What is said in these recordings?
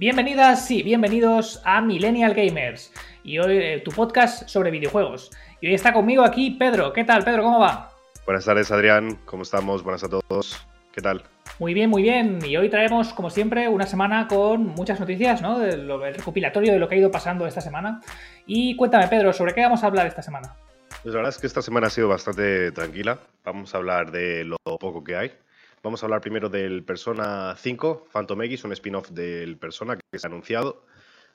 Bienvenidas y bienvenidos a Millennial Gamers y hoy eh, tu podcast sobre videojuegos. Y hoy está conmigo aquí Pedro. ¿Qué tal, Pedro? ¿Cómo va? Buenas tardes, Adrián. ¿Cómo estamos? Buenas a todos. ¿Qué tal? Muy bien, muy bien. Y hoy traemos, como siempre, una semana con muchas noticias, ¿no? Del recopilatorio de lo que ha ido pasando esta semana. Y cuéntame, Pedro, ¿sobre qué vamos a hablar esta semana? Pues la verdad es que esta semana ha sido bastante tranquila. Vamos a hablar de lo poco que hay. Vamos a hablar primero del Persona 5, Phantom X, un spin-off del Persona que se ha anunciado.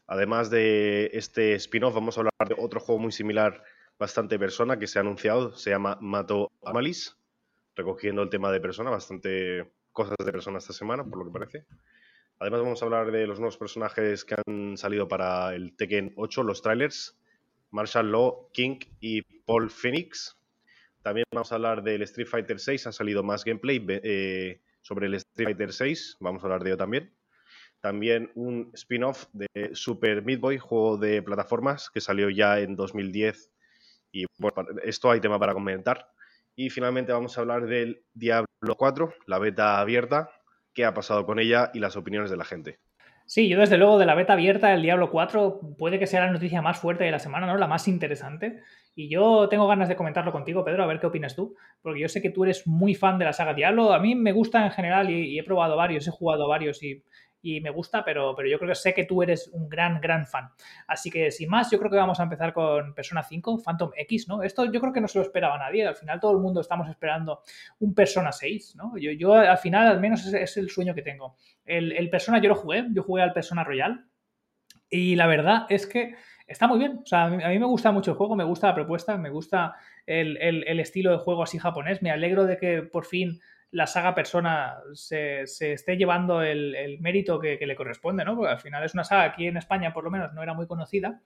Además de este spin-off, vamos a hablar de otro juego muy similar, bastante Persona, que se ha anunciado. Se llama Mato Amalis, recogiendo el tema de Persona, bastante cosas de Persona esta semana, por lo que parece. Además, vamos a hablar de los nuevos personajes que han salido para el Tekken 8, los trailers. Marshall Law, King y Paul Phoenix. También vamos a hablar del Street Fighter 6, ha salido más gameplay eh, sobre el Street Fighter 6, vamos a hablar de ello también. También un spin-off de Super Meat Boy, juego de plataformas que salió ya en 2010 y bueno, esto hay tema para comentar. Y finalmente vamos a hablar del Diablo 4, la beta abierta, qué ha pasado con ella y las opiniones de la gente. Sí, yo desde luego de la beta abierta del Diablo 4 puede que sea la noticia más fuerte de la semana, ¿no? La más interesante. Y yo tengo ganas de comentarlo contigo, Pedro, a ver qué opinas tú, porque yo sé que tú eres muy fan de la saga Diablo. A mí me gusta en general y, he probado varios, he jugado varios y, me gusta, pero, pero yo creo que sé que tú eres un gran, gran fan. Así que sin más, yo creo que vamos a empezar con Persona 5, Phantom X, ¿no? Esto yo creo que no se lo esperaba nadie. Al final todo el mundo estamos esperando un Persona 6, ¿no? Yo, yo al final al menos es, el sueño que tengo. El, el Persona yo lo jugué, yo jugué al Persona Royal y la verdad es que está muy bien. O sea, a mí, me gusta mucho el juego, me gusta la propuesta, me gusta el, estilo de juego así japonés. Me alegro de que por fin la saga Persona se, esté llevando el, mérito que, le corresponde, ¿no? Porque al final es una saga aquí en España, por lo menos, no era muy conocida.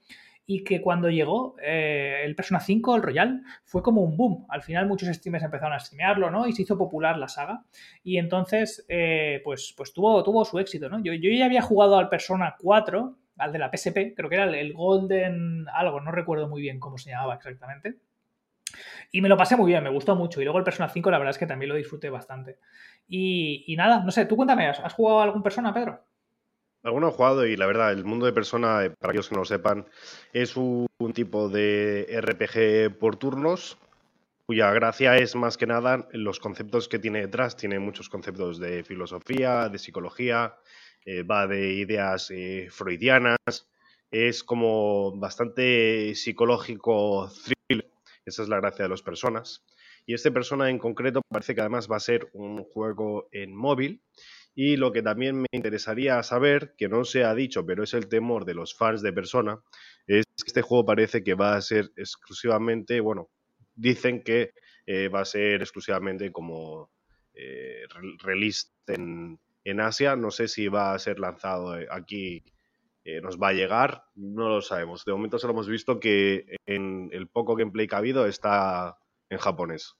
Y que cuando llegó eh, el Persona 5, el Royal, fue como un boom. Al final muchos streamers empezaron a streamearlo, ¿no? Y se hizo popular la saga. Y entonces, eh, pues, pues tuvo, tuvo su éxito, ¿no? Yo, yo ya había jugado al Persona 4 al de la PSP, creo que era el Golden algo, no recuerdo muy bien cómo se llamaba exactamente. Y me lo pasé muy bien, me gustó mucho. Y luego el Persona 5, la verdad es que también lo disfruté bastante. Y, nada, no sé, tú cuéntame, ¿has jugado a algún Persona, Pedro? Alguno he jugado y la verdad, el mundo de Persona, eh, para aquellos que no lo sepan, es un, tipo de RPG por turnos cuya gracia es más que nada los conceptos que tiene detrás. Tiene muchos conceptos de filosofía, de psicología, eh, va de ideas eh, freudianas, es como bastante psicológico thriller, esa es la gracia de las personas. Y este persona en concreto parece que además va a ser un juego en móvil. Y lo que también me interesaría saber, que no se ha dicho, pero es el temor de los fans de Persona, es que este juego parece que va a ser exclusivamente, bueno, dicen que eh, va a ser exclusivamente como release en, en Asia. No sé si va a ser lanzado eh, aquí, eh, nos va a llegar, no lo sabemos. De momento solo hemos visto que en el poco gameplay que ha habido está en japonés.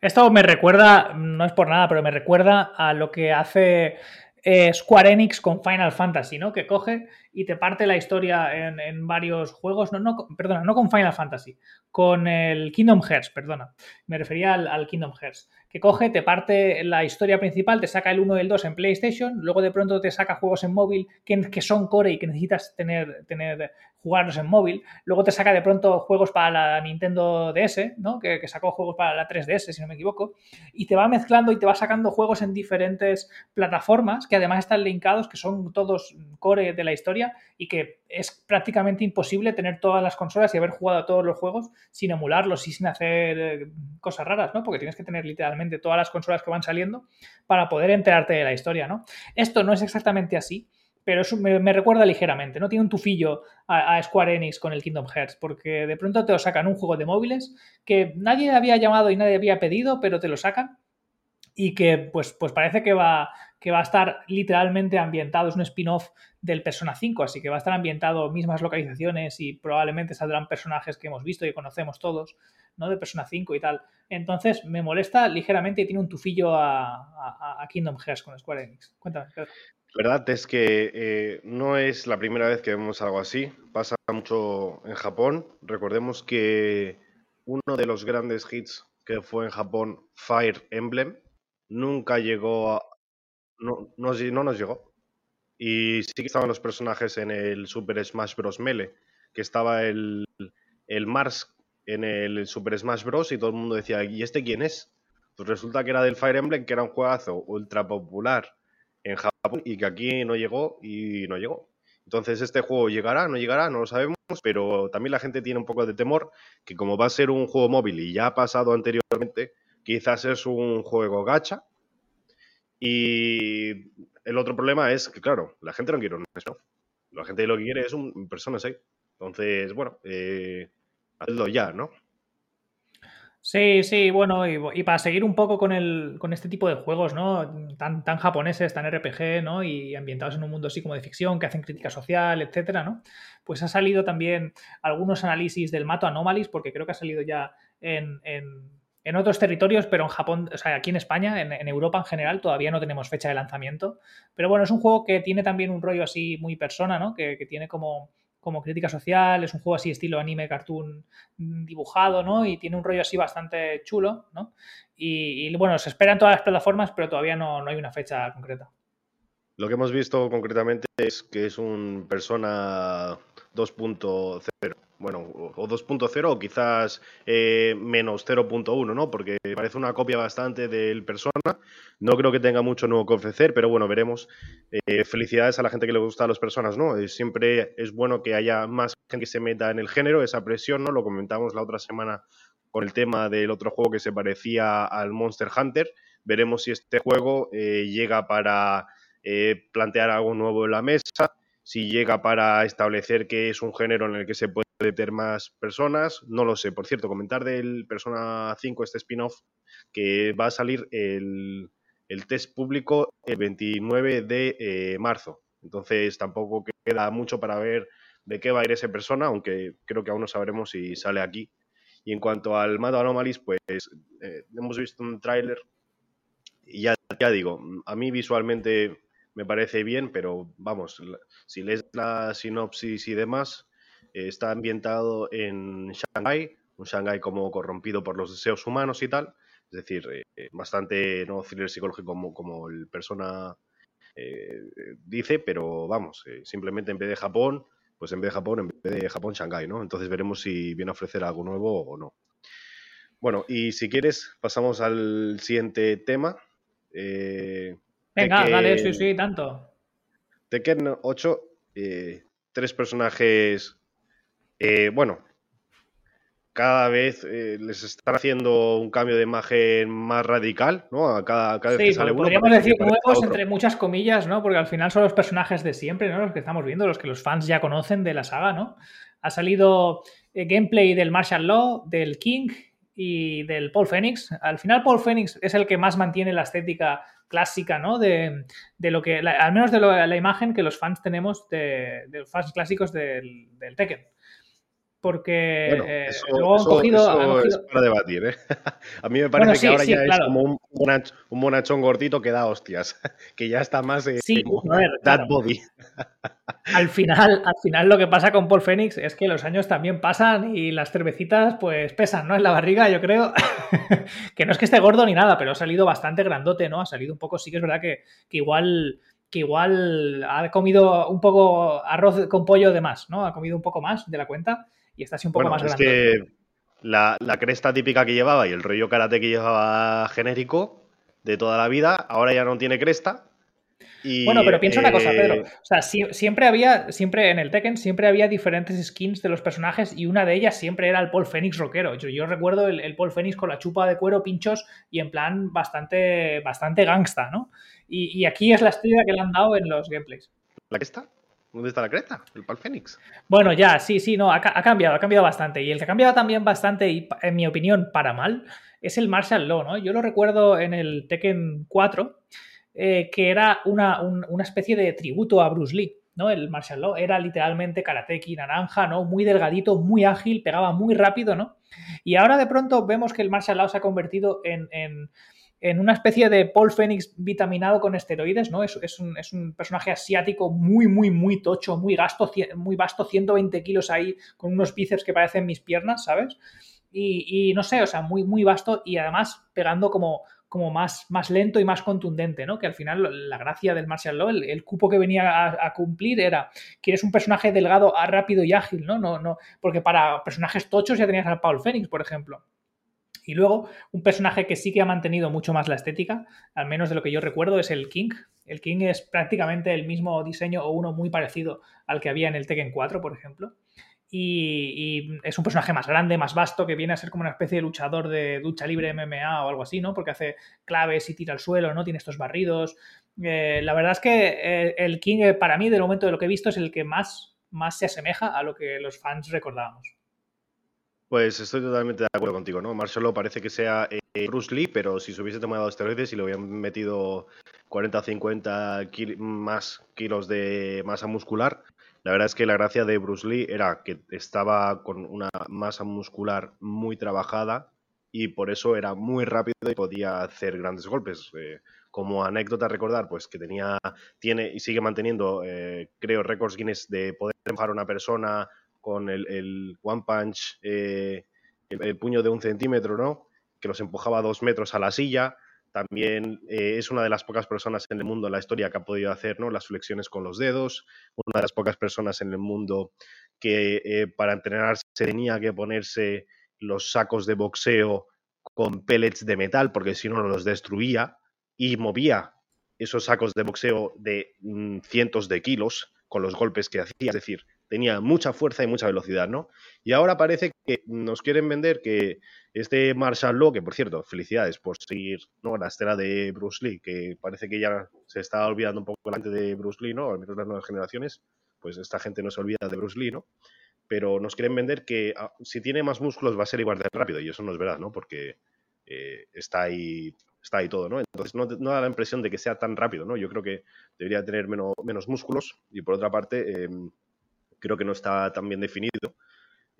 Esto me recuerda, no es por nada, pero me recuerda a lo que hace eh, Square Enix con Final Fantasy, ¿no? Que coge y te parte la historia en, varios juegos. No, no, perdona, no con Final Fantasy, con el Kingdom Hearts, perdona. Me refería al Kingdom Hearts que coge, te parte la historia principal, te saca el 1 y el 2 en PlayStation, luego de pronto te saca juegos en móvil que, que son core y que necesitas tener, tener jugarlos en móvil. Luego te saca de pronto juegos para la Nintendo DS, ¿no? Que, sacó juegos para la 3DS, si no me equivoco. Y te va mezclando y te va sacando juegos en diferentes plataformas que además están linkados, que son todos core de la historia y que es prácticamente imposible tener todas las consolas y haber jugado a todos los juegos sin emularlos y sin hacer eh, cosas raras, ¿no? Porque tienes que tener literalmente todas las consolas que van saliendo para poder enterarte de la historia, ¿no? Esto no es exactamente así pero eso me, recuerda ligeramente, ¿no? Tiene un tufillo a, Square Enix con el Kingdom Hearts, porque de pronto te lo sacan un juego de móviles que nadie había llamado y nadie había pedido, pero te lo sacan y que pues, pues parece que va, que va a estar literalmente ambientado, es un spin-off del Persona 5, así que va a estar ambientado mismas localizaciones y probablemente saldrán personajes que hemos visto y conocemos todos, ¿no? De Persona 5 y tal. Entonces me molesta ligeramente y tiene un tufillo a, Kingdom Hearts con Square Enix. Cuéntame, Pedro. Verdad es que eh, no es la primera vez que vemos algo así. Pasa mucho en Japón. Recordemos que uno de los grandes hits que fue en Japón, Fire Emblem, nunca llegó No, no, nos llegó. Y sí que estaban los personajes en el Super Smash Bros. Melee, que estaba el, el Mars en el Super Smash Bros. y todo el mundo decía, ¿y este quién es? Pues resulta que era del Fire Emblem, que era un juegazo ultra popular en Japón y que aquí no llegó y no llegó. Entonces, este juego llegará, no llegará, no lo sabemos, pero también la gente tiene un poco de temor que como va a ser un juego móvil y ya ha pasado anteriormente, quizás es un juego gacha. Y el otro problema es que, claro, la gente no quiere un ¿no? La gente lo que quiere es un Persona 6. Entonces, bueno, eh, hazlo ya, ¿no? Sí, sí, bueno, y, para seguir un poco con, el, con este tipo de juegos, ¿no? Tan, tan japoneses, tan RPG, ¿no? Y ambientados en un mundo así como de ficción, que hacen crítica social, etcétera, ¿no? Pues ha salido también algunos análisis del Mato Anomalies, porque creo que ha salido ya en, otros territorios, pero en Japón, o sea, aquí en España, en, Europa en general, todavía no tenemos fecha de lanzamiento. Pero bueno, es un juego que tiene también un rollo así muy persona, ¿no? que tiene como como crítica social, es un juego así estilo anime, cartoon dibujado, ¿no? Y tiene un rollo así bastante chulo, ¿no? Y, bueno, se esperan todas las plataformas, pero todavía no, no hay una fecha concreta. Lo que hemos visto concretamente es que es un Persona 2.0 bueno, o 2.0 o quizás eh, menos 0.1, ¿no? Porque parece una copia bastante del Persona. No creo que tenga mucho nuevo que ofrecer, pero bueno, veremos. Eh, felicidades a la gente que le gusta a los Personas, ¿no? Eh, siempre es bueno que haya más gente que se meta en el género, esa presión, ¿no? Lo comentamos la otra semana con el tema del otro juego que se parecía al Monster Hunter. Veremos si este juego llega para plantear algo nuevo en la mesa, si llega para establecer que es un género en el que se puede meter más personas, no lo sé. Por cierto, comentar del Persona 5, este spin-off, que va a salir el, test público el 29 de eh, marzo. Entonces tampoco queda mucho para ver de qué va a ir ese persona, aunque creo que aún no sabremos si sale aquí. Y en cuanto al Mado Anomalies, pues eh, hemos visto un tráiler y ya, ya digo, a mí visualmente me parece bien, pero vamos, si lees la sinopsis y demás, eh, está ambientado en Shanghái, un Shanghái como corrompido por los deseos humanos y tal, es decir, eh, bastante no thriller psicológico como, como el persona eh, dice, pero vamos, simplemente en vez de Japón, pues en vez de Japón, en vez de Japón, Shanghái, ¿no? Entonces veremos si viene a ofrecer algo nuevo o no. Bueno, y si quieres, pasamos al siguiente tema. Venga, dale, sí, sí, tanto. Tekken 8, eh, tres personajes, eh, bueno, cada vez eh, les están haciendo un cambio de imagen más radical, ¿no? A cada, vez que sale uno. Podríamos decir nuevos entre muchas comillas, ¿no? Porque al final son los personajes de siempre, ¿no? Los que estamos viendo, los que los fans ya conocen de la saga, ¿no? Ha salido gameplay del Martial Law, del King y del Paul Phoenix. Al final Paul Phoenix es el que más mantiene la estética clásica, ¿no? De, lo que, al menos de la imagen que los fans tenemos de, los fans clásicos del, del Tekken porque eh, luego han cogido, es para debatir. ¿eh? A mí me parece que ahora ya es como un, monachón gordito que da hostias, que ya está más eh, sí, that body. Al final, al final lo que pasa con Paul Phoenix es que los años también pasan y las cervecitas pues pesan, ¿no? En la barriga, yo creo que no es que esté gordo ni nada, pero ha salido bastante grandote, ¿no? Ha salido un poco, sí que es verdad que, que igual que igual ha comido un poco arroz con pollo de más, ¿no? Ha comido un poco más de la cuenta y está así un poco más es Que la, cresta típica que llevaba y el rollo karate que llevaba genérico de toda la vida, ahora ya no tiene cresta. bueno, pero piensa una cosa, Pedro. Eh, o sea, siempre había, siempre en el Tekken, siempre había diferentes skins de los personajes y una de ellas siempre era el Paul Phoenix rockero. Yo, recuerdo el, Paul Phoenix con la chupa de cuero, pinchos y en plan bastante, bastante gangsta, ¿no? Y, y aquí es la estrella que le han dado en los gameplays. ¿La cresta? ¿Dónde está la cresta? El Pal Fénix. Bueno, ya, sí, sí, no, ha, cambiado, ha cambiado bastante. Y el que ha cambiado también bastante, y en mi opinión, para mal, es el Martial Law, ¿no? Yo lo recuerdo en el Tekken 4, eh, que era una, especie de tributo a Bruce Lee. ¿no? El Martial Law era literalmente karateki naranja, ¿no? Muy delgadito, muy ágil, pegaba muy rápido, ¿no? Y ahora de pronto vemos que el Martial Law se ha convertido en una especie de Paul Phoenix vitaminado con esteroides, ¿no? Es, un, personaje asiático muy, muy, muy tocho, muy, gasto, muy vasto, 120 kilos ahí, con unos bíceps que parecen mis piernas, ¿sabes? Y, no sé, o sea, muy, muy vasto y además pegando como, como más, más lento y más contundente, ¿no? Que al final la gracia del martial law, el, cupo que venía a, cumplir era, quieres un personaje delgado, rápido y ágil, ¿no? No, no, porque para personajes tochos ya tenías al Paul Phoenix, por ejemplo. Y luego, un personaje que sí que ha mantenido mucho más la estética, al menos de lo que yo recuerdo, es el King. El King es prácticamente el mismo diseño o uno muy parecido al que había en el Tekken 4, por ejemplo. Y, es un personaje más grande, más vasto, que viene a ser como una especie de luchador de lucha libre MMA o algo así, ¿no? Porque hace claves y tira al suelo, ¿no? Tiene estos barridos. Eh, la verdad es que eh, el King, eh, para mí, del momento de lo que he visto, es el que más, más se asemeja a lo que los fans recordábamos. Pues estoy totalmente de acuerdo contigo, ¿no? Marshall parece que sea Bruce Lee, pero si se hubiese tomado esteroides y le hubieran metido 40 o 50 más kilos de masa muscular, la verdad es que la gracia de Bruce Lee era que estaba con una masa muscular muy trabajada y por eso era muy rápido y podía hacer grandes golpes. Eh, como anécdota recordar, pues que tenía, tiene y sigue manteniendo, eh, creo, récords Guinness de poder empujar a una persona con el, One Punch, eh, el, puño de un centímetro, ¿no? Que los empujaba dos metros a la silla. También eh, es una de las pocas personas en el mundo en la historia que ha podido hacer ¿no? las flexiones con los dedos, una de las pocas personas en el mundo que eh, para entrenarse tenía que ponerse los sacos de boxeo con pellets de metal porque si no los destruía y movía esos sacos de boxeo de mm, cientos de kilos con los golpes que hacía, es decir, tenía mucha fuerza y mucha velocidad, ¿no? Y ahora parece que nos quieren vender que este Marshall Law, que por cierto, felicidades por seguir ¿no? la estela de Bruce Lee, que parece que ya se está olvidando un poco delante de Bruce Lee, ¿no? Al menos las nuevas generaciones, pues esta gente no se olvida de Bruce Lee, ¿no? Pero nos quieren vender que ah, si tiene más músculos va a ser igual de rápido, y eso no es verdad, ¿no? Porque eh, está ahí está ahí todo, ¿no? Entonces no, da la impresión de que sea tan rápido, ¿no? Yo creo que debería tener menos, menos músculos y por otra parte em, creo que no está tan bien definido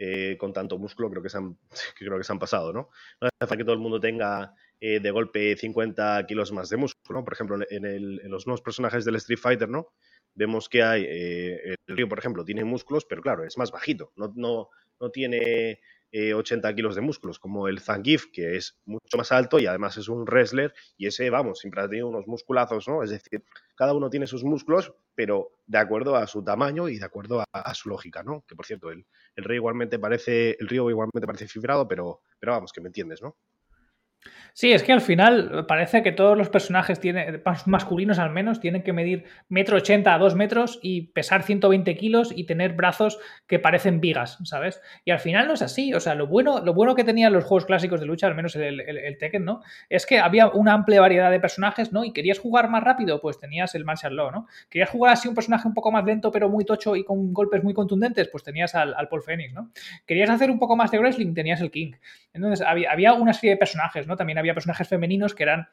eh, con tanto músculo, creo que se han, creo que se han pasado, ¿no? No hace falta que todo el mundo tenga eh, de golpe 50 kilos más de músculo, ¿no? Por ejemplo, en, los nuevos personajes del Street Fighter, ¿no? Vemos que hay, eh, el río, por ejemplo, tiene músculos, pero claro, es más bajito, no, no, no tiene 80 kilos de músculos, como el Zangief, que es mucho más alto y además es un wrestler, y ese, vamos, siempre ha tenido unos musculazos, ¿no? Es decir, cada uno tiene sus músculos, pero de acuerdo a su tamaño y de acuerdo a, su lógica, ¿no? Que por cierto, el, el rey igualmente parece, el río igualmente parece fibrado, pero, pero vamos, que me entiendes, ¿no? Sí, es que al final parece que todos los personajes tienen, masculinos al menos, tienen que medir metro ochenta a dos metros y pesar 120 kilos y tener brazos que parecen vigas, ¿sabes? Y al final no es así. O sea, lo bueno, lo bueno que tenían los juegos clásicos de lucha, al menos el, el, Tekken, ¿no? Es que había una amplia variedad de personajes, ¿no? Y querías jugar más rápido, pues tenías el Martial Law, ¿no? Querías jugar así un personaje un poco más lento, pero muy tocho y con golpes muy contundentes, pues tenías al, al Paul Phoenix, ¿no? Querías hacer un poco más de wrestling, tenías el King. Entonces había, había una serie de personajes, ¿no? También había personajes femeninos que eran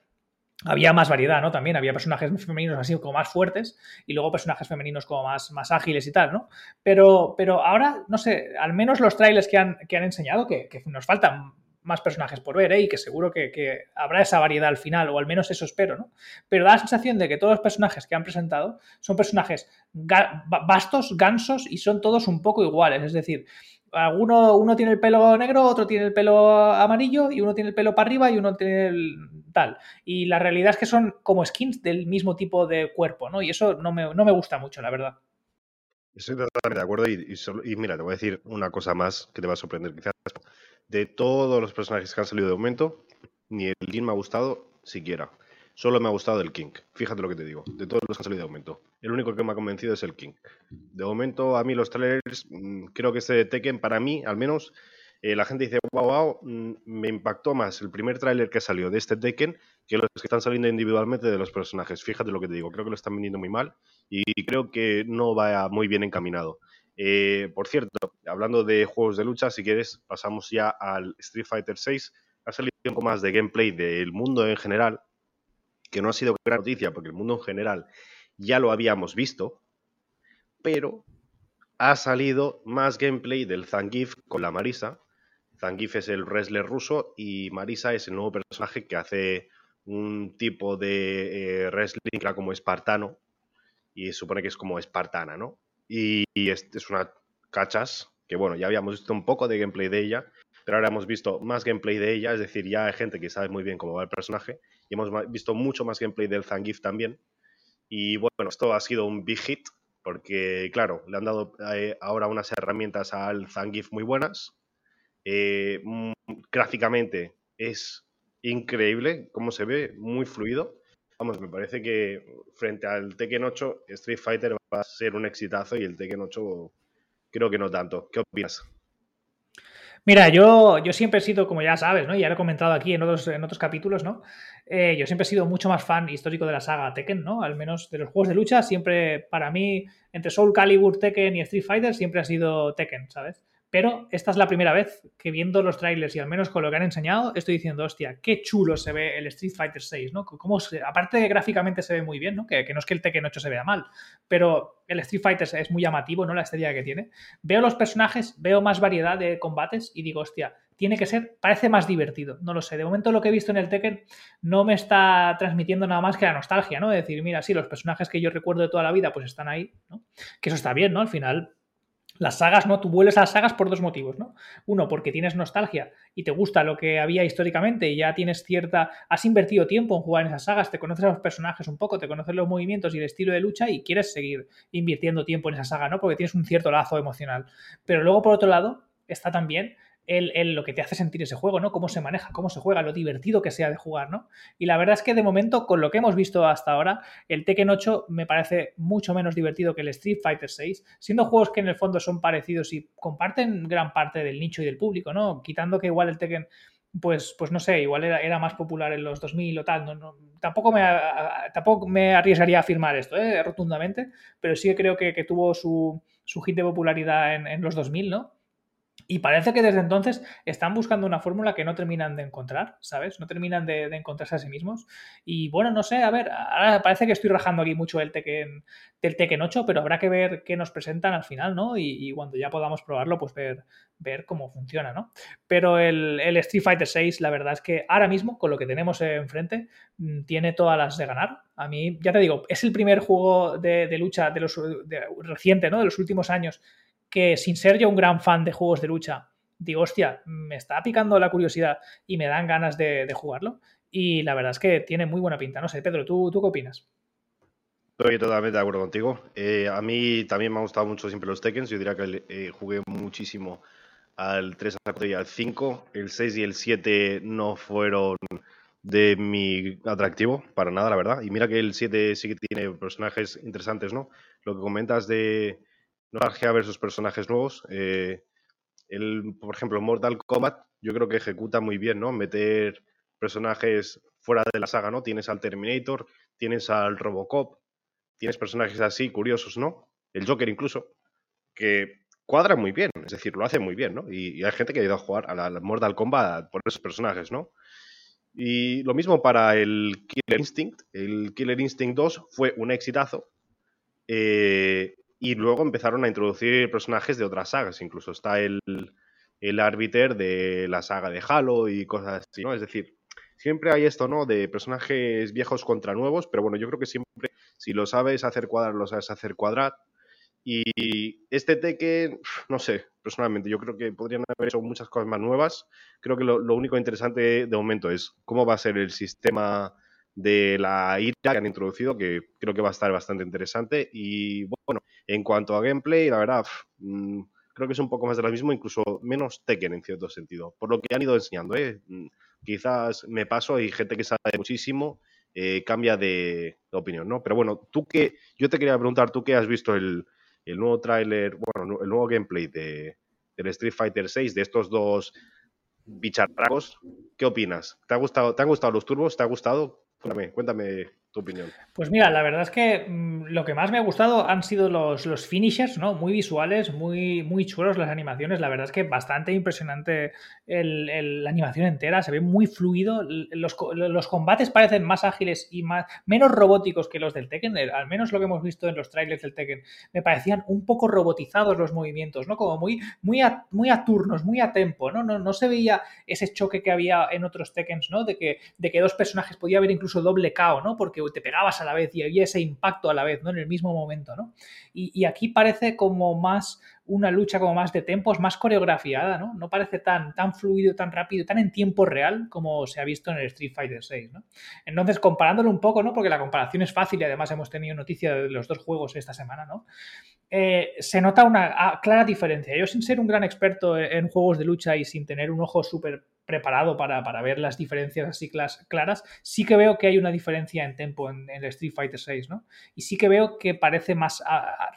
había más variedad, ¿no? También había personajes femeninos así como más fuertes y luego personajes femeninos como más, más ágiles y tal, ¿no? Pero, pero ahora, no sé, al menos los trailers que han, que han enseñado, que, nos faltan más personajes por ver, ¿eh? Y que seguro que, habrá esa variedad al final, o al menos eso espero, ¿no? Pero da la sensación de que todos los personajes que han presentado son personajes vastos, gansos y son todos un poco iguales. Es decir, alguno, uno tiene el pelo negro, otro tiene el pelo amarillo y uno tiene el pelo para arriba y uno tiene el tal. Y la realidad es que son como skins del mismo tipo de cuerpo, ¿no? Y eso no me, no me gusta mucho, la verdad. Estoy totalmente de acuerdo y, mira, te voy a decir una cosa más que te va a sorprender quizás. De todos los personajes que han salido de momento, ni el Jin me ha gustado siquiera. Solo me ha gustado el King. Fíjate lo que te digo. De todos los que han salido de momento. El único que me ha convencido es el King. De momento, a mí los trailers, mm, creo que este Tekken, para mí, al menos, eh, la gente dice, wow, wow, mm, me impactó más el primer trailer que salió de este Tekken que los que están saliendo individualmente de los personajes. Fíjate lo que te digo. Creo que lo están vendiendo muy mal y creo que no va muy bien encaminado. Eh, por cierto, hablando de juegos de lucha, si quieres, pasamos ya al Street Fighter VI. Ha salido un poco más de gameplay del mundo en general que no ha sido gran noticia porque el mundo en general ya lo habíamos visto, pero ha salido más gameplay del Zangief con la Marisa. Zangief es el wrestler ruso y Marisa es el nuevo personaje que hace un tipo de eh, wrestling como espartano y supone que es como espartana, ¿no? Y, es, es, una cachas que bueno, ya habíamos visto un poco de gameplay de ella, pero ahora hemos visto más gameplay de ella, es decir, ya hay gente que sabe muy bien cómo va el personaje y hemos visto mucho más gameplay del Zangief también. Y bueno, esto ha sido un big hit porque, claro, le han dado eh, ahora unas herramientas al Zangief muy buenas. Eh, mm, gráficamente es increíble cómo se ve, muy fluido. Vamos, me parece que frente al Tekken 8, Street Fighter va a ser un exitazo y el Tekken 8 creo que no tanto. ¿Qué opinas? Mira, yo, yo siempre he sido, como ya sabes, ¿no? Ya lo he comentado aquí en otros, en otros capítulos, ¿no? Eh, yo siempre he sido mucho más fan histórico de la saga Tekken, ¿no? Al menos de los juegos de lucha, siempre, para mí, entre Soul Calibur, Tekken y Street Fighter, siempre ha sido Tekken, ¿sabes? Pero esta es la primera vez que viendo los trailers y al menos con lo que han enseñado, estoy diciendo, hostia, qué chulo se ve el Street Fighter 6, ¿no? Como aparte de gráficamente se ve muy bien, ¿no? Que, no es que el Tekken 8 se vea mal, pero el Street Fighter es muy llamativo, ¿no? La estética que tiene. Veo los personajes, veo más variedad de combates y digo, hostia, tiene que ser, parece más divertido, no lo sé. De momento lo que he visto en el Tekken no me está transmitiendo nada más que la nostalgia, ¿no? De decir, mira, sí, los personajes que yo recuerdo de toda la vida pues están ahí, ¿no? Que eso está bien, ¿no? Al final las sagas, ¿no? Tú vuelves a las sagas por dos motivos, ¿no? Uno, porque tienes nostalgia y te gusta lo que había históricamente y ya tienes cierta. Has invertido tiempo en jugar en esas sagas, te conoces a los personajes un poco, te conoces los movimientos y el estilo de lucha y quieres seguir invirtiendo tiempo en esa saga, ¿no? Porque tienes un cierto lazo emocional. Pero luego, por otro lado, está también el, lo que te hace sentir ese juego, ¿no? Cómo se maneja, cómo se juega, lo divertido que sea de jugar, ¿no? Y la verdad es que de momento, con lo que hemos visto hasta ahora, el Tekken 8 me parece mucho menos divertido que el Street Fighter 6, siendo juegos que en el fondo son parecidos y comparten gran parte del nicho y del público, ¿no? Quitando que igual el Tekken pues, pues no sé, igual era, más popular en los 2000 o tal. No, tampoco, me, tampoco me arriesgaría a afirmar esto, ¿eh? rotundamente, pero sí que creo que, tuvo su, su, hit de popularidad en, en, los 2000, ¿no? Y parece que desde entonces están buscando una fórmula que no terminan de encontrar, ¿sabes? No terminan de, encontrarse a sí mismos. Y bueno, no sé, a ver, ahora parece que estoy rajando aquí mucho el Tekken, del Tekken 8, pero habrá que ver qué nos presentan al final, ¿no? Y, cuando ya podamos probarlo, pues ver, cómo funciona, ¿no? Pero el, Street Fighter 6, la verdad es que ahora mismo, con lo que tenemos enfrente, mm, tiene todas las de ganar. A mí, ya te digo, es el primer juego de, lucha de los reciente, ¿no? De los últimos años que sin ser yo un gran fan de juegos de lucha, digo, hostia, me está picando la curiosidad y me dan ganas de, jugarlo. Y la verdad es que tiene muy buena pinta. No sé, Pedro, ¿tú, tú qué opinas? Estoy totalmente de acuerdo contigo. Eh, a mí también me han gustado mucho siempre los Tekken. Yo diría que eh, jugué muchísimo al 3, al 4 y al 5. El 6 y el 7 no fueron de mi atractivo, para nada, la verdad. Y mira que el 7 sí que tiene personajes interesantes, ¿no? Lo que comentas de nostalgia versus personajes nuevos. Eh, el, por ejemplo, Mortal Kombat, yo creo que ejecuta muy bien, ¿no? Meter personajes fuera de la saga, ¿no? Tienes al Terminator, tienes al Robocop, tienes personajes así curiosos, ¿no? El Joker incluso, que cuadra muy bien, es decir, lo hace muy bien, ¿no? Y, hay gente que ha ido a jugar a la, Mortal Kombat por esos personajes, ¿no? Y lo mismo para el Killer Instinct. El Killer Instinct 2 fue un exitazo. Eh, y luego empezaron a introducir personajes de otras sagas, incluso está el, el árbiter de la saga de Halo y cosas así, ¿no? Es decir, siempre hay esto, ¿no? De personajes viejos contra nuevos, pero bueno, yo creo que siempre, si lo sabes hacer cuadrar, lo sabes hacer cuadrar. Y este Tekken, no sé, personalmente, yo creo que podrían haber hecho muchas cosas más nuevas. Creo que lo, lo único interesante de momento es cómo va a ser el sistema de la ira que han introducido, que creo que va a estar bastante interesante. Y bueno, en cuanto a gameplay, la verdad, mm, creo que es un poco más de lo mismo, incluso menos Tekken en cierto sentido, por lo que han ido enseñando. ¿eh? Mm, quizás me paso y gente que sabe muchísimo eh, cambia de, opinión, ¿no? Pero bueno, tú que, yo te quería preguntar, tú que has visto el, nuevo tráiler, bueno, el nuevo gameplay de, del Street Fighter 6, de estos dos bicharracos, ¿qué opinas? ¿Te, ha gustado, ¿Te han gustado los turbos? ¿Te ha gustado? Cuéntame, cuéntame opinión. Pues mira, la verdad es que mm, lo que más me ha gustado han sido los, los finishers, ¿no? Muy visuales, muy, muy chulos las animaciones. La verdad es que bastante impresionante la animación entera. Se ve muy fluido. Los, los, combates parecen más ágiles y más, menos robóticos que los del Tekken. Eh, al menos lo que hemos visto en los trailers del Tekken. Me parecían un poco robotizados los movimientos, ¿no? Como muy, muy, a, muy a turnos, muy a tempo, ¿no? ¿no? No se veía ese choque que había en otros Tekkens, ¿no? De que, de que dos personajes podía haber incluso doble KO, ¿no? Porque te pegabas a la vez y había ese impacto a la vez, ¿no? En el mismo momento, ¿no? Y, aquí parece como más una lucha como más de tempos, más coreografiada, ¿no? No parece tan, tan fluido, tan rápido, tan en tiempo real como se ha visto en el Street Fighter 6, ¿no? Entonces, comparándolo un poco, ¿no? Porque la comparación es fácil y además hemos tenido noticia de los dos juegos esta semana, ¿no? Eh, se nota una ah, clara diferencia. Yo sin ser un gran experto en juegos de lucha y sin tener un ojo súper preparado para, ver las diferencias así claras, sí que veo que hay una diferencia en tempo en, el Street Fighter 6, ¿no? Y sí que veo que parece más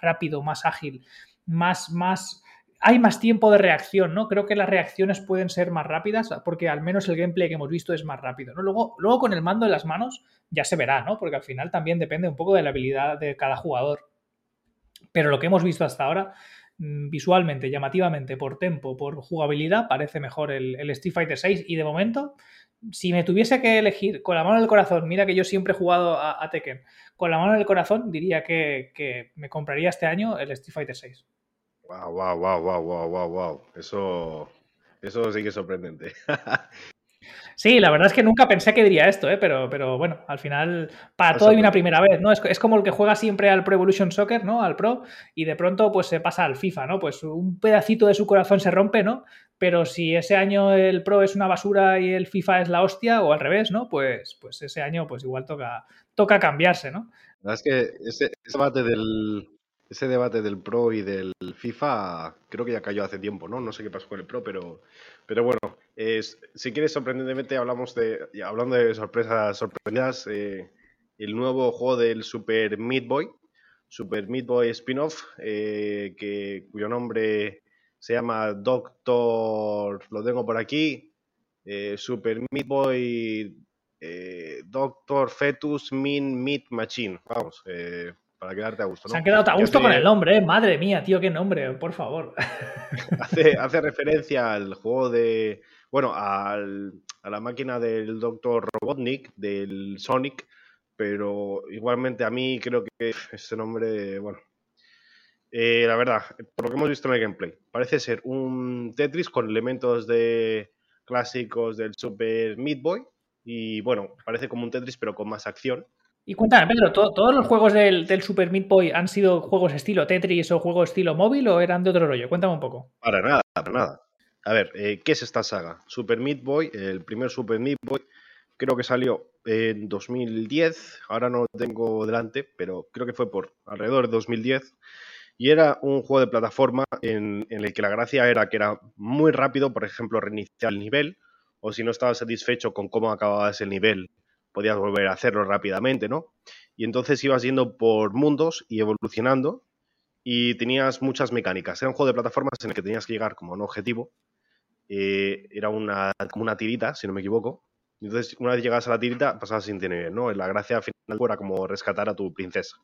rápido, más ágil, más, más... Hay más tiempo de reacción, ¿no? Creo que las reacciones pueden ser más rápidas porque al menos el gameplay que hemos visto es más rápido, ¿no? Luego, luego con el mando en las manos ya se verá, ¿no? Porque al final también depende un poco de la habilidad de cada jugador. Pero lo que hemos visto hasta ahora, visualmente, llamativamente, por tempo, por jugabilidad, parece mejor el, Street Fighter 6. Y de momento, si me tuviese que elegir con la mano del corazón, mira que yo siempre he jugado a, Tekken, con la mano del corazón diría que, me compraría este año el Street Fighter 6. Wow, wow, wow, wow, wow, wow, wow. Eso, eso sí que es sorprendente. Sí, la verdad es que nunca pensé que diría esto, ¿eh? pero, pero bueno, al final para todo hay una primera vez, ¿no? Es, como el que juega siempre al Pro Evolution Soccer, ¿no? Al Pro, y de pronto pues se pasa al FIFA, ¿no? Pues un pedacito de su corazón se rompe, ¿no? Pero si ese año el Pro es una basura y el FIFA es la hostia, o al revés, ¿no? Pues, pues ese año pues igual toca, toca cambiarse, ¿no? La verdad es que ese, ese debate del, ese debate del Pro y del FIFA creo que ya cayó hace tiempo, ¿no? No sé qué pasó con el Pro, pero, pero bueno, si quieres sorprendentemente hablamos de, hablando de sorpresas sorprendidas, eh, el nuevo juego del Super Meat Boy, Super Meat Boy spin-off, eh, que, cuyo nombre se llama Doctor, lo tengo por aquí, eh, Super Meat Boy Doctor Fetus Min Meat Machine, vamos, para quedarte a gusto. Se han quedado a gusto con el nombre, ¿eh? madre mía, tío, qué nombre, por favor. hace, hace referencia al juego de. Bueno, al, a la máquina del Dr. Robotnik, del Sonic, pero igualmente a mí creo que ese nombre, bueno. Eh, la verdad, por lo que hemos visto en el gameplay, parece ser un Tetris con elementos de clásicos del Super Meat Boy. Y bueno, parece como un Tetris, pero con más acción. Y cuéntame, Pedro, ¿todos los juegos del, Super Meat Boy han sido juegos estilo Tetris o juegos estilo móvil o eran de otro rollo? Cuéntame un poco. Para nada, para nada. A ver, eh, ¿qué es esta saga? Super Meat Boy, el primer Super Meat Boy, creo que salió en 2010, ahora no lo tengo delante, pero creo que fue por alrededor de 2010. Y era un juego de plataforma en, el que la gracia era que era muy rápido, por ejemplo, reiniciar el nivel, o si no estabas satisfecho con cómo acababas el nivel, podías volver a hacerlo rápidamente, ¿no? Y entonces ibas yendo por mundos y evolucionando y tenías muchas mecánicas. Era un juego de plataformas en el que tenías que llegar como un objetivo. Eh, era una, como una tirita, si no me equivoco. Entonces, una vez llegabas a la tirita, pasabas sin tener, ¿no? La gracia final era como rescatar a tu princesa.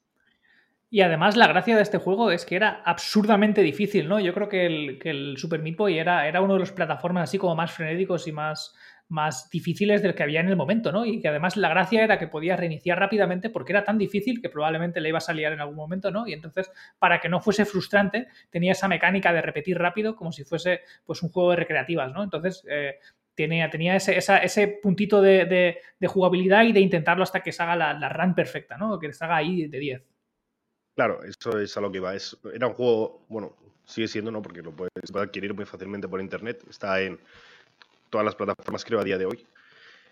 Y además la gracia de este juego es que era absurdamente difícil, ¿no? Yo creo que el, el Super Meat Boy era, era uno de los plataformas así como más frenéticos y más, más difíciles del que había en el momento, ¿no? Y que además la gracia era que podías reiniciar rápidamente porque era tan difícil que probablemente le iba a salir en algún momento, ¿no? Y entonces, para que no fuese frustrante, tenía esa mecánica de repetir rápido como si fuese pues un juego de recreativas, ¿no? Entonces, eh, tenía, tenía ese, ese puntito de, jugabilidad y de intentarlo hasta que se haga la, la run perfecta, ¿no? Que se ahí de 10. Claro, eso es a lo que iba. Es, era un juego, bueno, sigue siendo, ¿no? Porque lo puedes, adquirir muy fácilmente por internet. Está en todas las plataformas, creo, a día de hoy.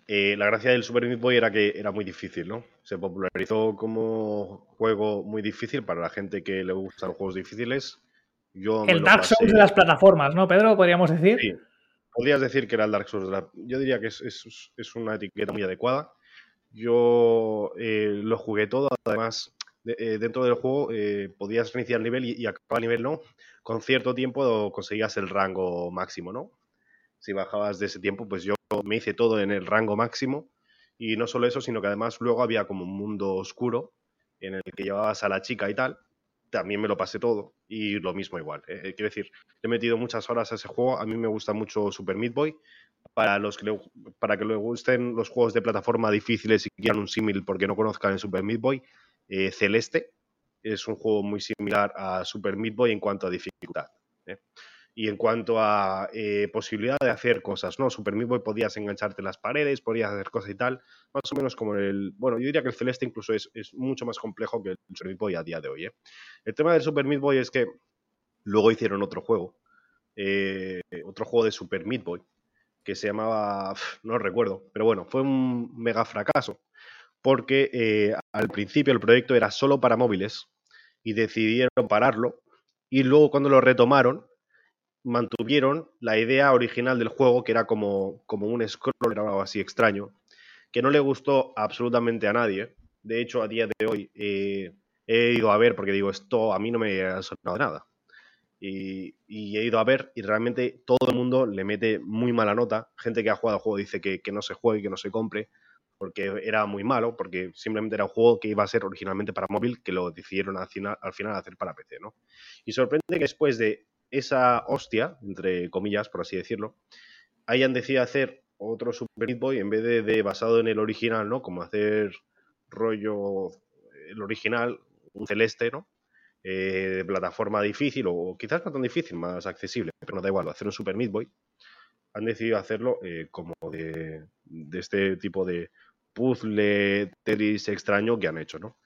Eh, la gracia del Super Meat Boy era que era muy difícil, ¿no? Se popularizó como juego muy difícil para la gente que le gustan los juegos difíciles. Yo el Dark Souls de las plataformas, ¿no, Pedro? Podríamos decir. Sí, podrías decir que era el Dark Souls. Yo diría que es, es, una etiqueta muy adecuada. Yo eh, lo jugué todo, además, eh, dentro del juego podías reiniciar el nivel y, y acabar el nivel, ¿no? Con cierto tiempo conseguías el rango máximo, ¿no? Si bajabas de ese tiempo, pues yo me hice todo en el rango máximo. Y no solo eso, sino que además luego había como un mundo oscuro en el que llevabas a la chica y tal. También me lo pasé todo. Y lo mismo igual. Eh, eh, quiero decir, he metido muchas horas a ese juego. A mí me gusta mucho Super Meat Boy. Para, los que para que le gusten los juegos de plataforma difíciles y quieran un símil porque no conozcan el Super Meat Boy, eh, Celeste es un juego muy similar a Super Meat Boy en cuanto a dificultad. Y en cuanto a eh, posibilidad de hacer cosas, ¿no? Super Meat Boy podías engancharte en las paredes, podías hacer cosas y tal, más o menos como el... Bueno, yo diría que el Celeste incluso es, mucho más complejo que el Super Meat Boy a día de hoy, ¿eh? El tema del Super Meat Boy es que luego hicieron otro juego, eh, otro juego de Super Meat Boy, que se llamaba... no recuerdo, pero bueno, fue un mega fracaso, porque eh, al principio el proyecto era solo para móviles y decidieron pararlo, y luego cuando lo retomaron mantuvieron la idea original del juego, que era como, como un scroller o algo así extraño, que no le gustó absolutamente a nadie. De hecho, a día de hoy eh, he ido a ver, porque digo, esto a mí no me ha sonado nada. Y, he ido a ver y realmente todo el mundo le mete muy mala nota. Gente que ha jugado el juego dice que, no se juegue, que no se compre, porque era muy malo, porque simplemente era un juego que iba a ser originalmente para móvil, que lo decidieron al final, al final hacer para PC, ¿no? Y sorprende que después de esa hostia, entre comillas, por así decirlo, hayan decidido hacer otro Super Meat Boy en vez de, basado en el original, ¿no? Como hacer rollo el original, un celeste, ¿no? Eh, de plataforma difícil, o quizás no tan difícil, más accesible, pero no da igual, hacer un Super Meat Boy. Han decidido hacerlo eh, como de, de, este tipo de puzzle Tetris extraño que han hecho, ¿no?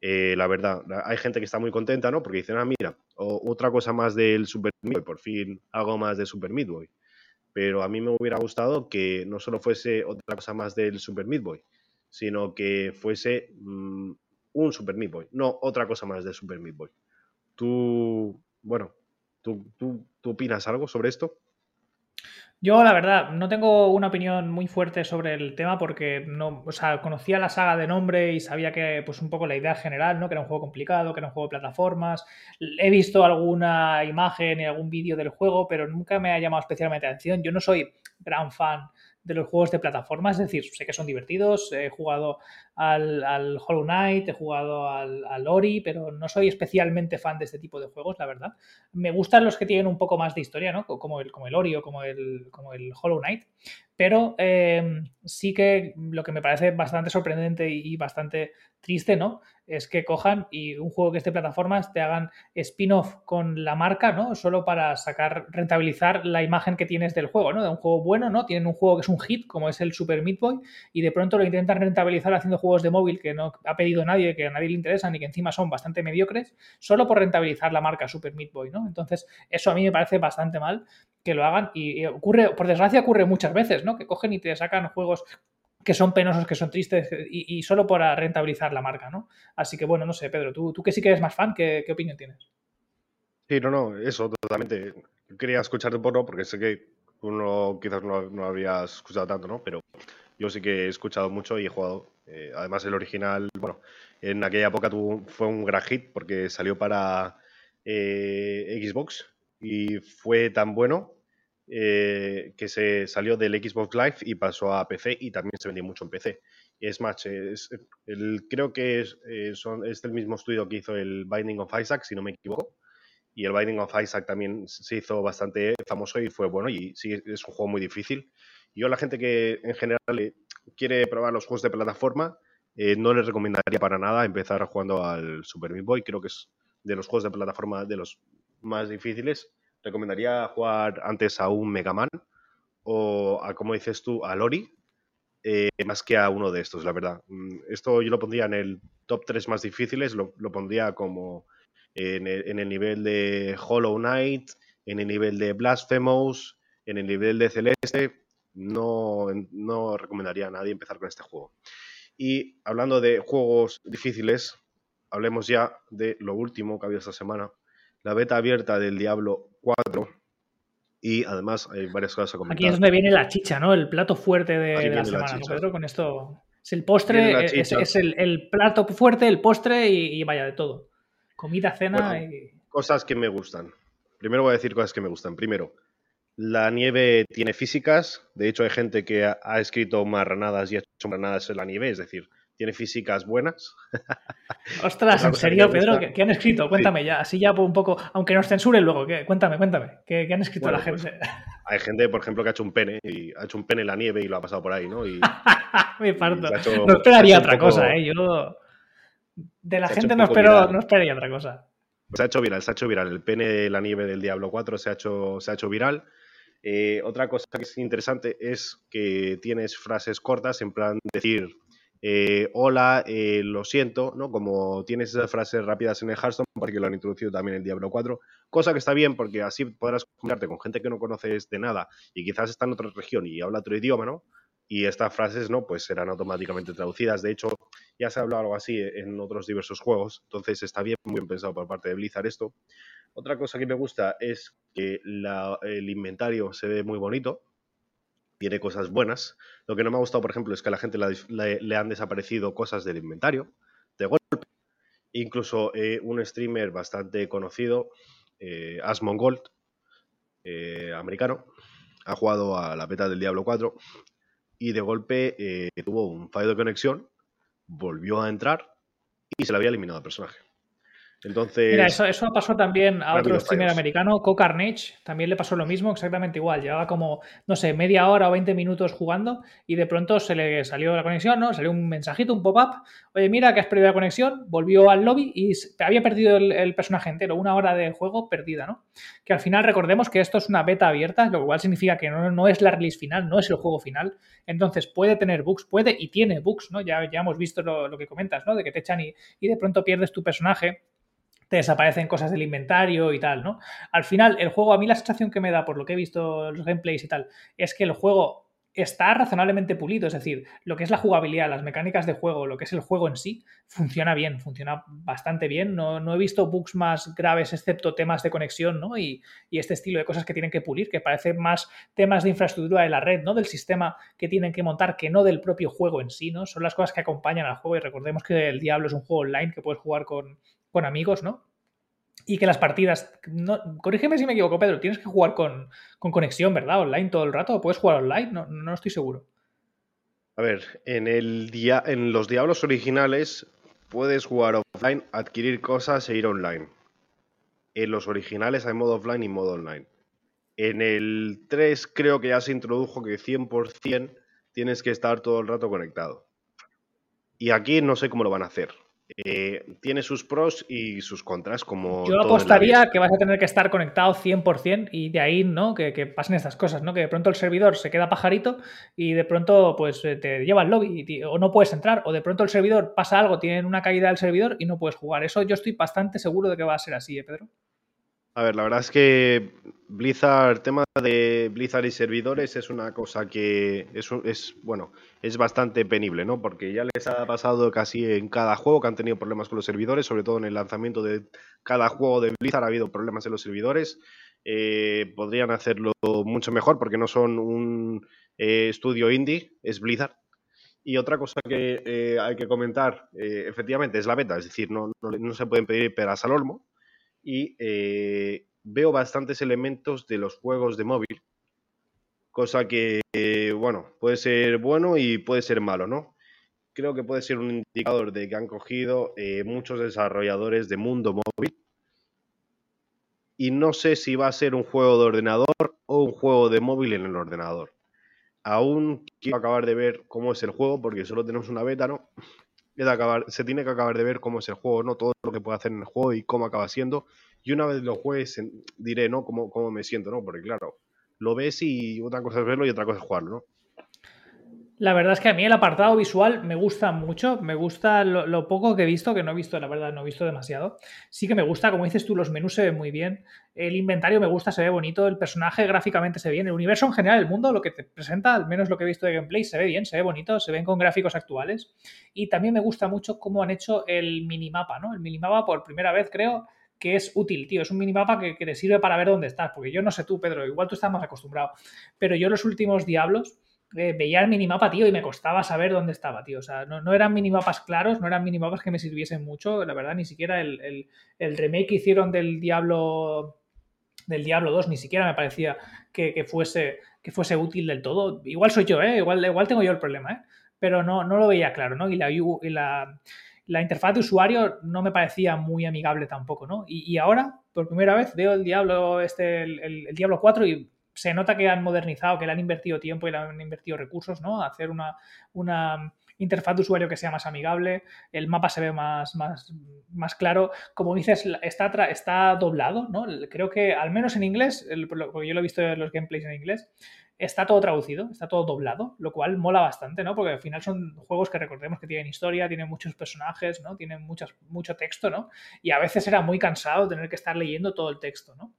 Eh, la verdad, hay gente que está muy contenta, ¿no? Porque dicen, ah, mira, otra cosa más del Super Boy, por fin algo más de Super Boy. Pero a mí me hubiera gustado que no solo fuese otra cosa más del Super Boy, sino que fuese mm, un Super Boy, no otra cosa más del Super Boy. Tú, bueno, ¿tú, tú, tú opinas algo sobre esto? Yo, la verdad, no tengo una opinión muy fuerte sobre el tema porque no, o sea, conocía la saga de nombre y sabía que, pues, un poco la idea general, ¿no? Que era un juego complicado, que era un juego de plataformas. He visto alguna imagen y algún vídeo del juego, pero nunca me ha llamado especialmente la atención. Yo no soy gran fan de los juegos de plataformas, es decir, sé que son divertidos, he jugado al, Hollow Knight, he jugado al, Ori, pero no soy especialmente fan de este tipo de juegos, la verdad. Me gustan los que tienen un poco más de historia, ¿no? Como el, como el Ori o como el, como el Hollow Knight, pero eh, sí que lo que me parece bastante sorprendente y bastante triste, ¿no? Es que cojan y un juego que esté de plataformas te hagan spin-off con la marca, ¿no? Solo para sacar, rentabilizar la imagen que tienes del juego, ¿no? De un juego bueno, ¿no? Tienen un juego que es un hit, como es el Super Meat Boy, y de pronto lo intentan rentabilizar haciendo juegos de móvil que no ha pedido nadie, que a nadie le interesan y que encima son bastante mediocres, solo por rentabilizar la marca Super Meat Boy, ¿no? Entonces, eso a mí me parece bastante mal que lo hagan y ocurre, por desgracia ocurre muchas veces, ¿no? Que cogen y te sacan juegos que son penosos, que son tristes y, solo para rentabilizar la marca, ¿no? Así que bueno, no sé, Pedro, tú, tú que sí que eres más fan, ¿qué, opinión tienes? Sí, no, no, eso totalmente. Quería escucharte un poco porque sé que uno quizás no, no habrías escuchado tanto, ¿no? Pero yo sí que he escuchado mucho y he jugado. Eh, además, el original, bueno, en aquella época tuvo, fue un gran hit porque salió para eh, Xbox y fue tan bueno eh, que se salió del Xbox Live y pasó a PC y también se vendió mucho en PC. Es, el, creo que es, eh, son, es el mismo estudio que hizo el Binding of Isaac, si no me equivoco. Y el Binding of Isaac también se hizo bastante famoso y fue bueno. Y sí, es un juego muy difícil. Yo a la gente que en general quiere probar los juegos de plataforma, eh, no les recomendaría para nada empezar jugando al Super Meat Boy. Creo que es de los juegos de plataforma de los más difíciles recomendaría jugar antes a un Mega Man o a, como dices tú, a Lori, eh, más que a uno de estos, la verdad. Mm, esto yo lo pondría en el top 3 más difíciles, lo, pondría como en el, nivel de Hollow Knight, en el nivel de Blasphemous, en el nivel de Celeste. No, no recomendaría a nadie empezar con este juego. Y hablando de juegos difíciles, hablemos ya de lo último que ha habido esta semana, la beta abierta del Diablo 4 y además hay varias cosas a comentar. Aquí es donde viene la chicha, ¿no? El plato fuerte de, la semana, Pedro? Con esto es el postre, es, el, plato fuerte, el postre y, vaya de todo. Comida, cena y... Cosas que me gustan. Primero voy a decir cosas que me gustan. Primero, la nieve tiene físicas. De hecho, hay gente que ha, ha escrito marranadas y ha hecho marranadas en la nieve. Es decir, tiene físicas buenas. Ostras, ¿en serio, Pedro? ¿Qué, han escrito? Cuéntame ya, así ya un poco, aunque nos censuren luego, ¿qué? cuéntame, cuéntame, ¿qué, han escrito la pues, gente? hay gente, por ejemplo, que ha hecho un pene, y ha hecho un pene en la nieve y lo ha pasado por ahí, ¿no? Y, Me parto. no esperaría otra cosa, ¿eh? Yo de la gente no, espero, no esperaría otra cosa. se ha hecho viral, se ha hecho viral. El pene de la nieve del Diablo 4 se ha hecho, se ha hecho viral. Eh, otra cosa que es interesante es que tienes frases cortas, en plan decir eh, hola, eh, lo siento, ¿no? Como tienes esas frases rápidas en el Hearthstone, porque lo han introducido también en Diablo 4, cosa que está bien porque así podrás comunicarte con gente que no conoces de nada y quizás está en otra región y habla otro idioma, ¿no? Y estas frases, ¿no? Pues serán automáticamente traducidas. De hecho, ya se ha hablado algo así en otros diversos juegos, entonces está bien, muy bien pensado por parte de Blizzard esto. Otra cosa que me gusta es que el inventario se ve muy bonito, tiene cosas buenas. Lo que no me ha gustado, por ejemplo, es que a la gente le, han desaparecido cosas del inventario de golpe. Incluso eh, un streamer bastante conocido, eh, Asmongold, eh, americano, ha jugado a la beta del Diablo 4 y de golpe eh, tuvo un fallo de conexión, volvió a entrar y se le había eliminado el personaje. Entonces. Mira, eso, eso pasó también a otro streamer americano, Co Carnage, también le pasó lo mismo, exactamente igual. Llevaba como, no sé, media hora o 20 minutos jugando y de pronto se le salió la conexión, ¿no? Salió un mensajito, un pop-up. Oye, mira que has perdido la conexión, volvió al lobby y había perdido el, personaje entero, una hora de juego perdida, ¿no? Que al final recordemos que esto es una beta abierta, lo cual significa que no, no es la release final, no es el juego final. Entonces puede tener bugs, puede y tiene bugs, ¿no? Ya, ya hemos visto lo, que comentas, ¿no? De que te echan y, y de pronto pierdes tu personaje te desaparecen cosas del inventario y tal, ¿no? Al final, el juego, a mí la sensación que me da por lo que he visto los gameplays y tal, es que el juego está razonablemente pulido, es decir, lo que es la jugabilidad, las mecánicas de juego, lo que es el juego en sí, funciona bien, funciona bastante bien. No, he visto bugs más graves excepto temas de conexión, ¿no? Y, y, este estilo de cosas que tienen que pulir, que parecen más temas de infraestructura de la red, ¿no? Del sistema que tienen que montar, que no del propio juego en sí, ¿no? Son las cosas que acompañan al juego y recordemos que el Diablo es un juego online que puedes jugar con, con amigos, ¿no? Y que las partidas, no, corrígeme si me equivoco, Pedro, tienes que jugar con, conexión, ¿verdad? Online todo el rato, ¿o puedes jugar online? No, no estoy seguro. A ver, en, el en los Diablos originales puedes jugar offline, adquirir cosas e ir online. En los originales hay modo offline y modo online. En el 3 creo que ya se introdujo que 100% tienes que estar todo el rato conectado. Y aquí no sé cómo lo van a hacer. Eh, tiene sus pros y sus contras, como. Yo apostaría que vas a tener que estar conectado 100% y de ahí, ¿no? Que, pasen estas cosas, ¿no? Que de pronto el servidor se queda pajarito y de pronto, pues eh, te lleva al lobby o no puedes entrar, o de pronto el servidor pasa algo, tiene una caída del servidor y no puedes jugar. Eso yo estoy bastante seguro de que va a ser así, ¿eh, Pedro? A ver, la verdad es que Blizzard, el tema de Blizzard y servidores es una cosa que es, es, bueno, es bastante penible, ¿no? Porque ya les ha pasado casi en cada juego que han tenido problemas con los servidores, sobre todo en el lanzamiento de cada juego de Blizzard ha habido problemas en los servidores. Eh, podrían hacerlo mucho mejor porque no son un eh, estudio indie, es Blizzard. Y otra cosa que eh, hay que comentar, efectivamente, es la beta, es decir, no, no, se pueden pedir peras al olmo y eh, veo bastantes elementos de los juegos de móvil, cosa que, bueno, puede ser bueno y puede ser malo, ¿no? Creo que puede ser un indicador de que han cogido eh, muchos desarrolladores de mundo móvil y no sé si va a ser un juego de ordenador o un juego de móvil en el ordenador. Aún quiero acabar de ver cómo es el juego porque solo tenemos una beta, ¿no? Se tiene que acabar de ver cómo es el juego, ¿no? Todo lo que puede hacer en el juego y cómo acaba siendo. Y una vez lo juegues, diré, ¿no? Cómo, cómo me siento, ¿no? Porque claro, lo ves y otra cosa es verlo y otra cosa es jugarlo. La verdad es que a mí el apartado visual me gusta mucho, me gusta lo, poco que he visto, que no he visto, la verdad, no he visto demasiado. Sí que me gusta, como dices tú, los menús se ven muy bien, el inventario me gusta, se ve bonito, el personaje gráficamente se ve bien, el universo en general, el mundo, lo que te presenta, al menos lo que he visto de gameplay, se ve bien, se ve bonito, se ven con gráficos actuales. Y también me gusta mucho cómo han hecho el minimapa, ¿no? El minimapa por primera vez creo que es útil, tío. Es un minimapa que, que te sirve para ver dónde estás, porque yo no sé tú, Pedro, igual tú estás más acostumbrado, pero yo los últimos diablos eh, veía el minimapa, tío, y me costaba saber dónde estaba, tío. O sea, no, eran minimapas claros, no eran minimapas que me sirviesen mucho, la verdad, ni siquiera el, remake que hicieron del Diablo del Diablo 2 ni siquiera me parecía que, fuese, que fuese útil del todo. Igual soy yo, ¿eh? Igual, igual tengo yo el problema, ¿eh? Pero no, no lo veía claro, ¿no? Y la, la, la interfaz de usuario no me parecía muy amigable tampoco, ¿no? Y, ahora, por primera vez, veo el Diablo, este, el, el Diablo 4 y se nota que han modernizado, que le han invertido tiempo y le han invertido recursos, ¿no? A hacer una, una interfaz de usuario que sea más amigable, el mapa se ve más, más, más claro. Como dices, está, está doblado, ¿no? Creo que al menos en inglés, porque yo lo he visto en los gameplays en inglés, está todo traducido, está todo doblado, lo cual mola bastante, ¿no? Porque al final son juegos que recordemos que tienen historia, tienen muchos personajes, ¿no? Tienen muchas, mucho texto, ¿no? Y a veces era muy cansado tener que estar leyendo todo el texto, ¿no?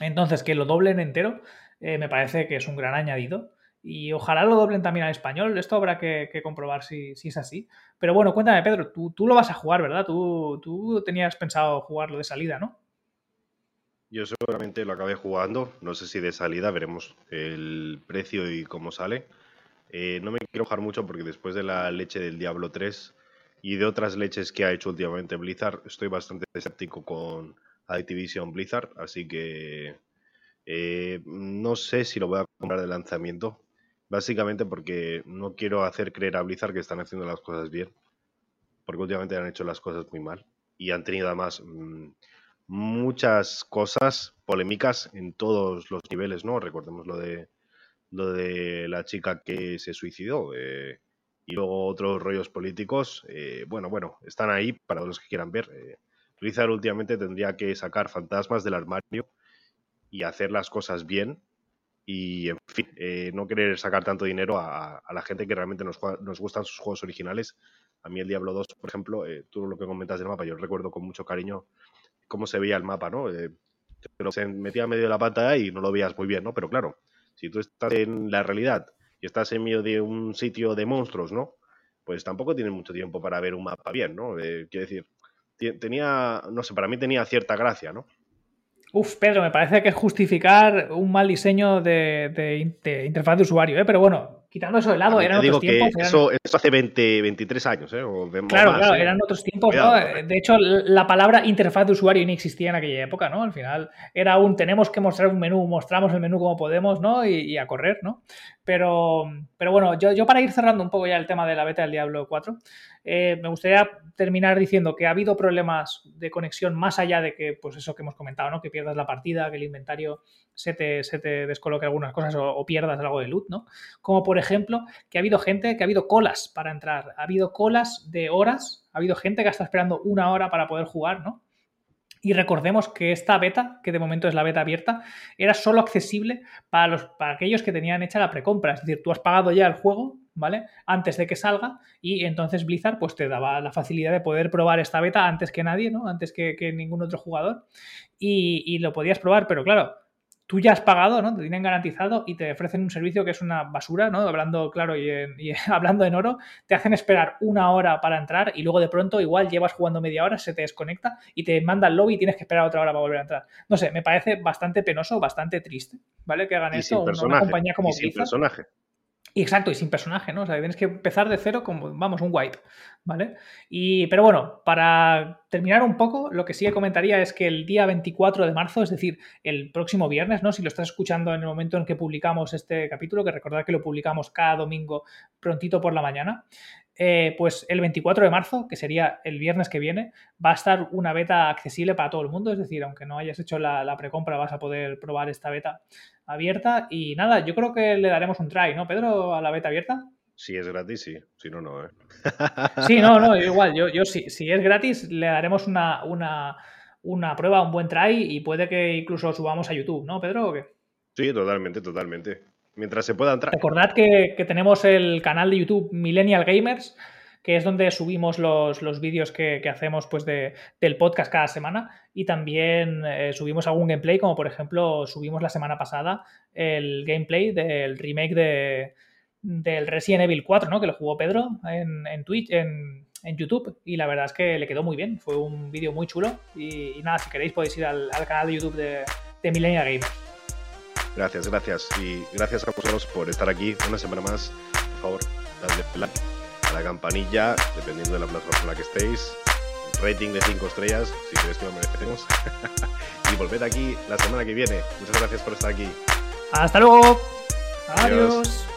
Entonces, que lo doblen entero eh, me parece que es un gran añadido. Y ojalá lo doblen también al español. Esto habrá que, comprobar si, es así. Pero bueno, cuéntame, Pedro, tú, tú lo vas a jugar, ¿verdad? Tú, tú tenías pensado jugarlo de salida, ¿no? Yo seguramente lo acabé jugando, no sé si de salida, veremos el precio y cómo sale. Eh, no me quiero jugar mucho porque después de la leche del Diablo 3 y de otras leches que ha hecho últimamente Blizzard, estoy bastante escéptico con Activision Blizzard, así que eh, no sé si lo voy a comprar de lanzamiento, básicamente porque no quiero hacer creer a Blizzard que están haciendo las cosas bien, porque últimamente han hecho las cosas muy mal y han tenido además... Mm, muchas cosas polémicas en todos los niveles, ¿no? Recordemos lo de lo de la chica que se suicidó eh, y luego otros rollos políticos. Eh, bueno, bueno, están ahí para los que quieran ver. Eh, Blizzard últimamente tendría que sacar fantasmas del armario y hacer las cosas bien y, en fin, eh, no querer sacar tanto dinero a, la gente que realmente nos, nos, gustan sus juegos originales. A mí el Diablo 2, por ejemplo, tú lo que comentas del mapa, yo recuerdo con mucho cariño cómo se veía el mapa, ¿no? Eh, pero se metía medio de la pantalla y no lo veías muy bien, ¿no? Pero claro, si tú estás en la realidad y estás en medio de un sitio de monstruos, ¿no? Pues tampoco tienes mucho tiempo para ver un mapa bien, ¿no? Eh, quiero decir, tenía, no sé, para mí tenía cierta gracia, ¿no? Uf, Pedro, me parece que es justificar un mal diseño de, de interfaz de usuario, ¿eh? Pero bueno, quitando eso de lado, eran otros tiempos. eso, hace 20, 23 años, ¿eh? claro, claro, ¿eh? eran otros tiempos. ¿no? De hecho, la palabra interfaz de usuario ni existía en aquella época, ¿no? Al final era un tenemos que mostrar un menú, mostramos el menú como podemos, ¿no? Y, a correr, ¿no? Pero, pero bueno, yo, yo para ir cerrando un poco ya el tema de la beta del Diablo 4, eh, me gustaría terminar diciendo que ha habido problemas de conexión más allá de que, pues eso que hemos comentado, ¿no? Que pierdas la partida, que el inventario se te, descoloque algunas cosas o, pierdas algo de loot, ¿no? Como por ejemplo, que ha habido gente, que ha habido colas para entrar, ha habido colas de horas, ha habido gente que está esperando una hora para poder jugar, ¿no? Y recordemos que esta beta, que de momento es la beta abierta, era solo accesible para, los, para aquellos que tenían hecha la precompra. Es decir, tú has pagado ya el juego, ¿vale? Antes de que salga y entonces Blizzard pues te daba la facilidad de poder probar esta beta antes que nadie, ¿no? Antes que, ningún otro jugador y, y, lo podías probar, pero claro, tú ya has pagado, ¿no? Te tienen garantizado y te ofrecen un servicio que es una basura, ¿no? Hablando claro y, hablando en oro, te hacen esperar una hora para entrar y luego de pronto igual llevas jugando media hora, se te desconecta y te manda al lobby y tienes que esperar otra hora para volver a entrar. No sé, me parece bastante penoso, bastante triste, ¿vale? Que hagan esto una, compañía como Blizzard. personaje. Exacto, y sin personaje, ¿no? O sea, tienes que empezar de cero como, vamos, un wipe, ¿vale? Y, pero bueno, para terminar un poco, lo que sí que comentaría es que el día 24 de marzo, es decir, el próximo viernes, ¿no? Si lo estás escuchando en el momento en que publicamos este capítulo, que recordad que lo publicamos cada domingo prontito por la mañana, eh, pues el 24 de marzo, que sería el viernes que viene, va a estar una beta accesible para todo el mundo. Es decir, aunque no hayas hecho la, precompra, vas a poder probar esta beta abierta. Y nada, yo creo que le daremos un try, ¿no, Pedro, a la beta abierta? Si es gratis, sí. Si no, no, ¿eh? Sí, no, no, igual. Yo, yo si, si es gratis, le daremos una, una, una prueba, un buen try y puede que incluso subamos a YouTube, ¿no, Pedro? ¿o qué? Sí, totalmente, totalmente mientras se pueda entrar. Recordad que, tenemos el canal de YouTube Millennial Gamers, que es donde subimos los, vídeos que, hacemos pues de, del podcast cada semana y también eh, subimos algún gameplay, como por ejemplo subimos la semana pasada el gameplay del remake de, del Resident Evil 4, ¿no? que lo jugó Pedro en, Twitch, en, YouTube y la verdad es que le quedó muy bien, fue un vídeo muy chulo y, nada, si queréis podéis ir al, canal de YouTube de, de Millennial Gamers. Gracias, gracias. Y gracias a vosotros por estar aquí una semana más. Por favor, dadle like a la campanilla, dependiendo de la plataforma en la que estéis. Rating de 5 estrellas, si creéis que lo merecemos. y volved aquí la semana que viene. Muchas gracias por estar aquí. Hasta luego. Adiós.